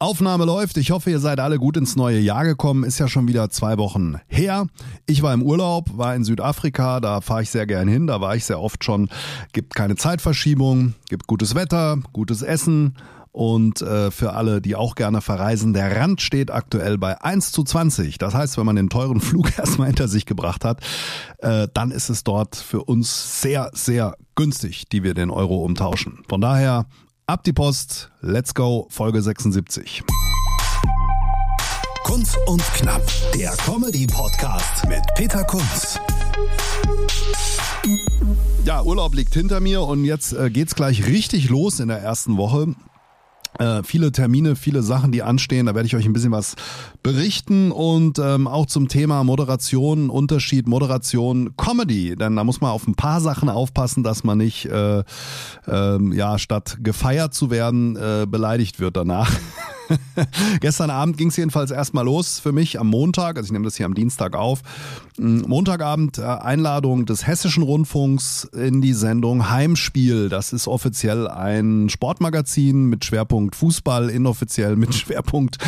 Aufnahme läuft. Ich hoffe, ihr seid alle gut ins neue Jahr gekommen. Ist ja schon wieder zwei Wochen her. Ich war im Urlaub, war in Südafrika. Da fahre ich sehr gern hin. Da war ich sehr oft schon. Gibt keine Zeitverschiebung, gibt gutes Wetter, gutes Essen. Und äh, für alle, die auch gerne verreisen, der Rand steht aktuell bei 1 zu 20. Das heißt, wenn man den teuren Flug erstmal hinter sich gebracht hat, äh, dann ist es dort für uns sehr, sehr günstig, die wir den Euro umtauschen. Von daher Ab die Post, let's go, Folge 76. Kunz und Knapp, der Comedy-Podcast mit Peter Kunz. Ja, Urlaub liegt hinter mir und jetzt äh, geht's gleich richtig los in der ersten Woche. Äh, viele Termine, viele Sachen, die anstehen. Da werde ich euch ein bisschen was berichten und ähm, auch zum Thema Moderation, Unterschied Moderation, Comedy. Denn da muss man auf ein paar Sachen aufpassen, dass man nicht äh, äh, ja statt gefeiert zu werden äh, beleidigt wird danach. Gestern Abend ging es jedenfalls erstmal los für mich am Montag, also ich nehme das hier am Dienstag auf. Mm, Montagabend äh, Einladung des Hessischen Rundfunks in die Sendung Heimspiel. Das ist offiziell ein Sportmagazin mit Schwerpunkt Fußball, inoffiziell mit Schwerpunkt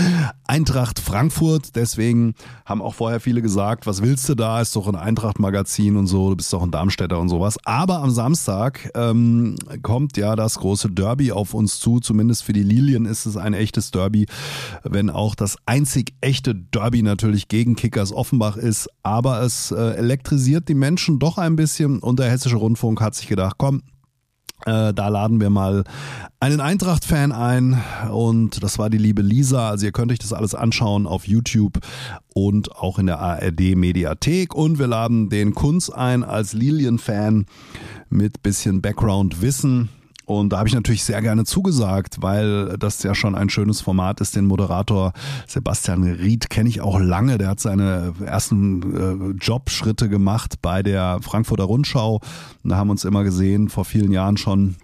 Eintracht Frankfurt. Deswegen haben auch vorher viele gesagt, was willst du da? Ist doch ein Eintracht-Magazin und so, du bist doch ein Darmstädter und sowas. Aber am Samstag ähm, kommt ja das große Derby auf uns zu. Zumindest für die Lilien ist es ein echtes Derby. Derby, wenn auch das einzig echte Derby natürlich gegen Kickers Offenbach ist. Aber es äh, elektrisiert die Menschen doch ein bisschen und der Hessische Rundfunk hat sich gedacht, komm, äh, da laden wir mal einen Eintracht-Fan ein und das war die liebe Lisa. Also ihr könnt euch das alles anschauen auf YouTube und auch in der ARD-Mediathek. Und wir laden den Kunz ein als Lilien-Fan mit bisschen Background-Wissen. Und da habe ich natürlich sehr gerne zugesagt, weil das ja schon ein schönes Format ist. Den Moderator Sebastian Ried kenne ich auch lange. Der hat seine ersten äh, Jobschritte gemacht bei der Frankfurter Rundschau. Und da haben wir uns immer gesehen, vor vielen Jahren schon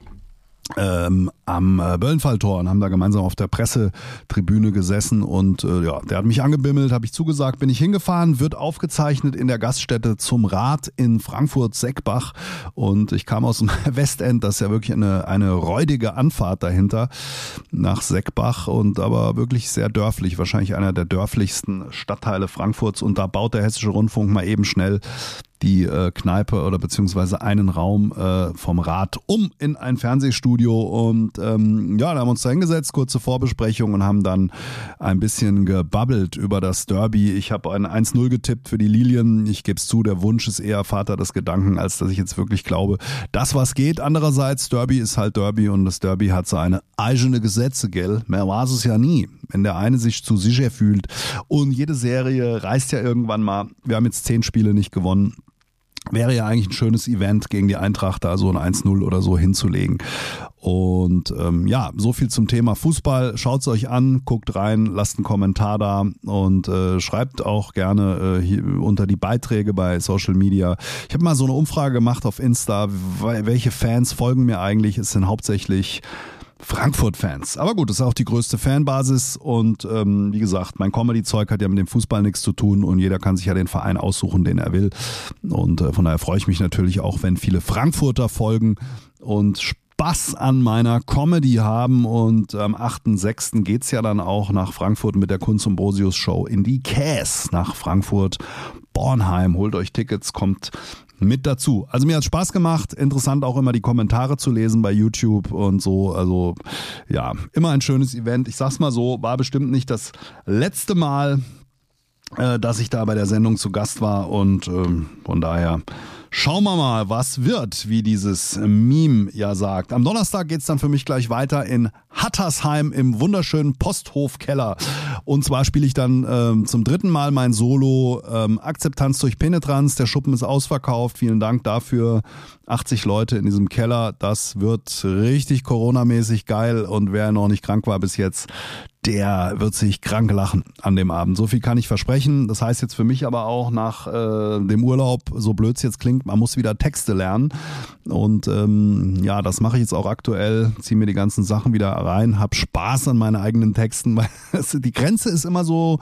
ähm, am äh, Böllenfalltor und haben da gemeinsam auf der Pressetribüne gesessen und äh, ja, der hat mich angebimmelt, habe ich zugesagt, bin ich hingefahren, wird aufgezeichnet in der Gaststätte zum Rat in Frankfurt-Seckbach und ich kam aus dem Westend, das ist ja wirklich eine, eine räudige Anfahrt dahinter nach Seckbach und aber wirklich sehr dörflich, wahrscheinlich einer der dörflichsten Stadtteile Frankfurts und da baut der Hessische Rundfunk mal eben schnell die äh, Kneipe oder beziehungsweise einen Raum äh, vom Rad um in ein Fernsehstudio und ähm, ja, da haben wir uns da hingesetzt, kurze Vorbesprechung und haben dann ein bisschen gebabbelt über das Derby. Ich habe ein 1-0 getippt für die Lilien. Ich gebe es zu, der Wunsch ist eher Vater des Gedanken, als dass ich jetzt wirklich glaube, dass was geht. Andererseits, Derby ist halt Derby und das Derby hat so eine eigene Gesetze, gell? Mehr war es ja nie. Wenn der eine sich zu sicher fühlt und jede Serie reißt ja irgendwann mal. Wir haben jetzt zehn Spiele nicht gewonnen wäre ja eigentlich ein schönes Event gegen die Eintracht, da so ein 1-0 oder so hinzulegen. Und ähm, ja, so viel zum Thema Fußball. Schaut's euch an, guckt rein, lasst einen Kommentar da und äh, schreibt auch gerne äh, hier unter die Beiträge bei Social Media. Ich habe mal so eine Umfrage gemacht auf Insta, welche Fans folgen mir eigentlich. Es sind hauptsächlich Frankfurt-Fans. Aber gut, das ist auch die größte Fanbasis und ähm, wie gesagt, mein Comedy-Zeug hat ja mit dem Fußball nichts zu tun und jeder kann sich ja den Verein aussuchen, den er will. Und äh, von daher freue ich mich natürlich auch, wenn viele Frankfurter folgen und Spaß an meiner Comedy haben und am 8.6. geht's ja dann auch nach Frankfurt mit der Kunst und Brosius Show in die Käs nach Frankfurt. Bornheim, holt euch Tickets, kommt mit dazu. Also mir hat Spaß gemacht. Interessant auch immer die Kommentare zu lesen bei YouTube und so. Also ja, immer ein schönes Event. Ich sag's mal so, war bestimmt nicht das letzte Mal, äh, dass ich da bei der Sendung zu Gast war und ähm, von daher Schauen wir mal, was wird, wie dieses Meme ja sagt. Am Donnerstag geht's dann für mich gleich weiter in Hattersheim im wunderschönen Posthofkeller. Und zwar spiele ich dann ähm, zum dritten Mal mein Solo ähm, Akzeptanz durch Penetranz. Der Schuppen ist ausverkauft. Vielen Dank dafür. 80 Leute in diesem Keller. Das wird richtig Corona-mäßig geil. Und wer noch nicht krank war bis jetzt, der wird sich krank lachen an dem Abend. So viel kann ich versprechen. Das heißt jetzt für mich aber auch nach äh, dem Urlaub, so blöd es jetzt klingt, man muss wieder Texte lernen. Und ähm, ja, das mache ich jetzt auch aktuell. Ziehe mir die ganzen Sachen wieder rein, hab Spaß an meinen eigenen Texten. Weil die Grenze ist immer so,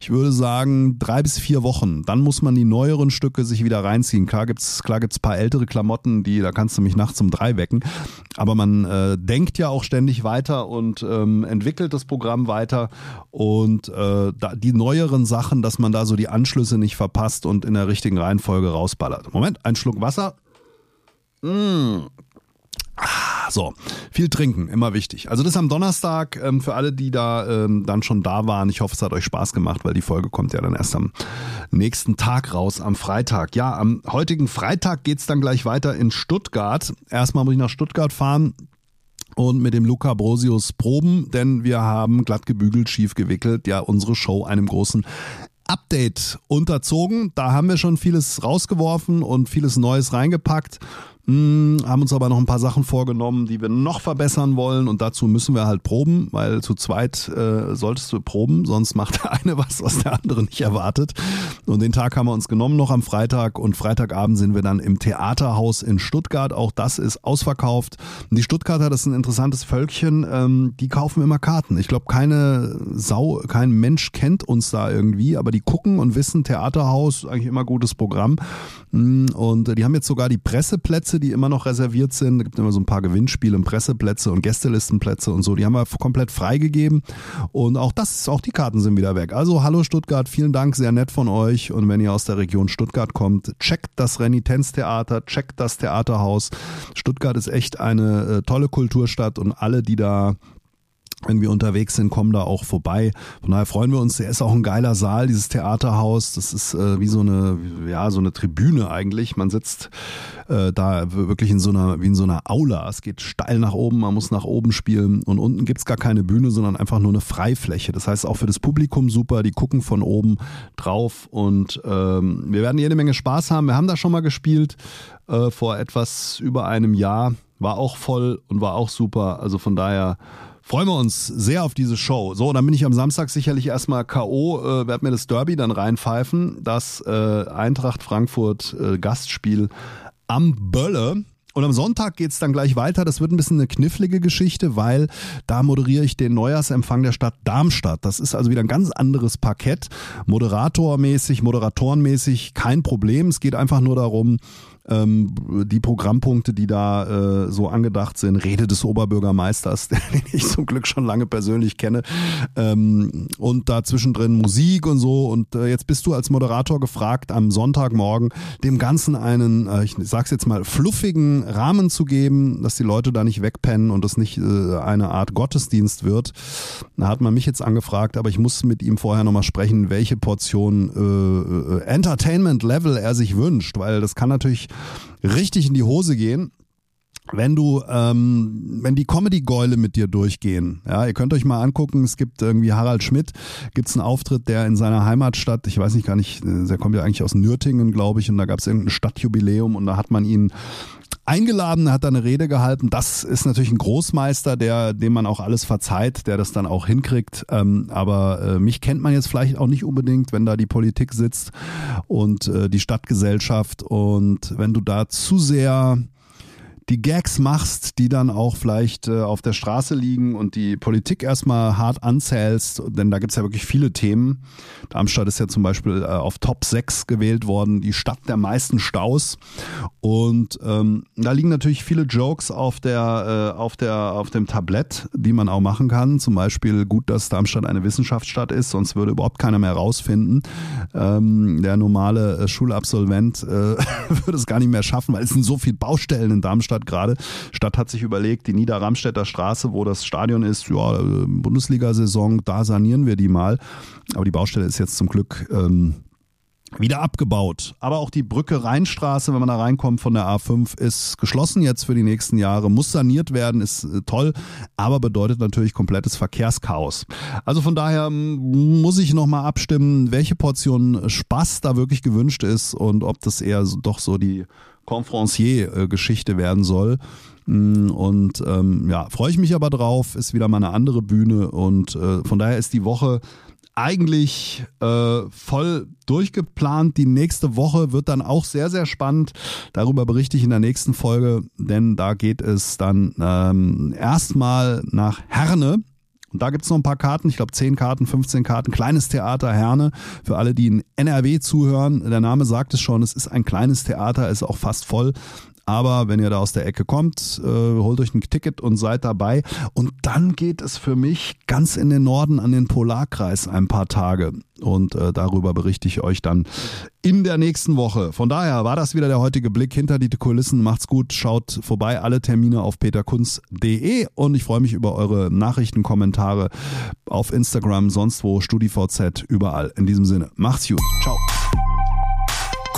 ich würde sagen, drei bis vier Wochen. Dann muss man die neueren Stücke sich wieder reinziehen. Klar gibt's klar gibt's paar ältere Klamotten, die da kannst du mich nachts um drei wecken. Aber man äh, denkt ja auch ständig weiter und ähm, entwickelt das Programm Programm weiter und äh, die neueren Sachen, dass man da so die Anschlüsse nicht verpasst und in der richtigen Reihenfolge rausballert. Moment, ein Schluck Wasser. Mmh. So, viel trinken, immer wichtig. Also das am Donnerstag ähm, für alle, die da ähm, dann schon da waren. Ich hoffe, es hat euch Spaß gemacht, weil die Folge kommt ja dann erst am nächsten Tag raus, am Freitag. Ja, am heutigen Freitag geht's dann gleich weiter in Stuttgart. Erstmal muss ich nach Stuttgart fahren und mit dem Luca Brosius proben, denn wir haben glatt gebügelt, schief gewickelt, ja unsere Show einem großen Update unterzogen. Da haben wir schon vieles rausgeworfen und vieles Neues reingepackt. Hm, haben uns aber noch ein paar Sachen vorgenommen, die wir noch verbessern wollen und dazu müssen wir halt proben, weil zu zweit äh, solltest du proben, sonst macht der eine was, was der andere nicht erwartet. Und den Tag haben wir uns genommen noch am Freitag und Freitagabend sind wir dann im Theaterhaus in Stuttgart. Auch das ist ausverkauft. Und die Stuttgarter, das ist ein interessantes Völkchen, ähm, die kaufen immer Karten. Ich glaube, keine Sau, kein Mensch kennt uns da irgendwie, aber die gucken und wissen, Theaterhaus, eigentlich immer gutes Programm. Hm, und die haben jetzt sogar die Presseplätze Plätze, die immer noch reserviert sind. Es gibt immer so ein paar Gewinnspiele und Presseplätze und Gästelistenplätze und so. Die haben wir komplett freigegeben. Und auch das, auch die Karten sind wieder weg. Also hallo Stuttgart, vielen Dank, sehr nett von euch. Und wenn ihr aus der Region Stuttgart kommt, checkt das Renitenztheater, checkt das Theaterhaus. Stuttgart ist echt eine äh, tolle Kulturstadt und alle, die da wenn wir unterwegs sind, kommen da auch vorbei. Von daher freuen wir uns. Der ist auch ein geiler Saal, dieses Theaterhaus. Das ist äh, wie so eine, ja, so eine Tribüne eigentlich. Man sitzt äh, da wirklich in so einer, wie in so einer Aula. Es geht steil nach oben, man muss nach oben spielen und unten gibt's gar keine Bühne, sondern einfach nur eine Freifläche. Das heißt auch für das Publikum super. Die gucken von oben drauf und ähm, wir werden jede Menge Spaß haben. Wir haben da schon mal gespielt äh, vor etwas über einem Jahr. War auch voll und war auch super. Also von daher freuen wir uns sehr auf diese Show. So, dann bin ich am Samstag sicherlich erstmal K.O., äh, werde mir das Derby dann reinpfeifen, das äh, Eintracht Frankfurt äh, Gastspiel am Bölle. Und am Sonntag geht's dann gleich weiter. Das wird ein bisschen eine knifflige Geschichte, weil da moderiere ich den Neujahrsempfang der Stadt Darmstadt. Das ist also wieder ein ganz anderes Parkett. Moderatormäßig, moderatorenmäßig kein Problem. Es geht einfach nur darum, ähm, die Programmpunkte, die da äh, so angedacht sind, Rede des Oberbürgermeisters, den ich zum Glück schon lange persönlich kenne, ähm, und da zwischendrin Musik und so. Und äh, jetzt bist du als Moderator gefragt, am Sonntagmorgen dem Ganzen einen, äh, ich sag's jetzt mal, fluffigen Rahmen zu geben, dass die Leute da nicht wegpennen und das nicht äh, eine Art Gottesdienst wird. Da hat man mich jetzt angefragt, aber ich muss mit ihm vorher nochmal sprechen, welche Portion äh, äh, Entertainment Level er sich wünscht, weil das kann natürlich richtig in die Hose gehen wenn du, ähm, wenn die Comedy-Gäule mit dir durchgehen, ja, ihr könnt euch mal angucken, es gibt irgendwie Harald Schmidt, gibt's einen Auftritt, der in seiner Heimatstadt, ich weiß nicht gar nicht, äh, der kommt ja eigentlich aus Nürtingen, glaube ich, und da gab's irgendein Stadtjubiläum und da hat man ihn eingeladen, hat da eine Rede gehalten. Das ist natürlich ein Großmeister, der, dem man auch alles verzeiht, der das dann auch hinkriegt. Ähm, aber äh, mich kennt man jetzt vielleicht auch nicht unbedingt, wenn da die Politik sitzt und äh, die Stadtgesellschaft. Und wenn du da zu sehr die Gags machst, die dann auch vielleicht äh, auf der Straße liegen und die Politik erstmal hart anzählst, denn da gibt's ja wirklich viele Themen. Darmstadt ist ja zum Beispiel äh, auf Top 6 gewählt worden, die Stadt der meisten Staus. Und ähm, da liegen natürlich viele Jokes auf der, äh, auf der, auf dem Tablett, die man auch machen kann. Zum Beispiel gut, dass Darmstadt eine Wissenschaftsstadt ist, sonst würde überhaupt keiner mehr rausfinden. Ähm, der normale äh, Schulabsolvent äh, würde es gar nicht mehr schaffen, weil es sind so viele Baustellen in Darmstadt Darmstadt gerade. Stadt hat sich überlegt, die Niederramstädter Straße, wo das Stadion ist, ja, äh, Bundesliga-Saison, da sanieren wir die mal. Aber die Baustelle ist jetzt zum Glück ähm, wieder abgebaut. Aber auch die Brücke Rheinstraße, wenn man da reinkommt von der A5, ist geschlossen jetzt für die nächsten Jahre, muss saniert werden, ist äh, toll, aber bedeutet natürlich komplettes Verkehrschaos. Also von daher muss ich nochmal abstimmen, welche Portion Spaß da wirklich gewünscht ist und ob das eher doch so die Conferencier-Geschichte werden soll. Und ähm, ja, freue ich mich aber drauf, ist wieder mal eine andere Bühne und äh, von daher ist die Woche eigentlich äh, voll durchgeplant. Die nächste Woche wird dann auch sehr, sehr spannend. Darüber berichte ich in der nächsten Folge, denn da geht es dann ähm, erstmal nach Herne. Und da gibt's noch ein paar Karten, ich glaube 10 Karten, 15 Karten, kleines Theater Herne. Für alle, die in NRW zuhören, der Name sagt es schon, es ist ein kleines Theater, ist auch fast voll. Aber wenn ihr da aus der Ecke kommt, äh, holt euch ein Ticket und seid dabei. Und dann geht es für mich ganz in den Norden an den Polarkreis ein paar Tage. Und äh, darüber berichte ich euch dann in der nächsten Woche. Von daher war das wieder der heutige Blick hinter die Kulissen. Macht's gut, schaut vorbei. Alle Termine auf peterkunz.de und ich freue mich über eure Nachrichten, Kommentare auf Instagram, sonst wo, StudiVZ, überall. In diesem Sinne, macht's gut. Ciao.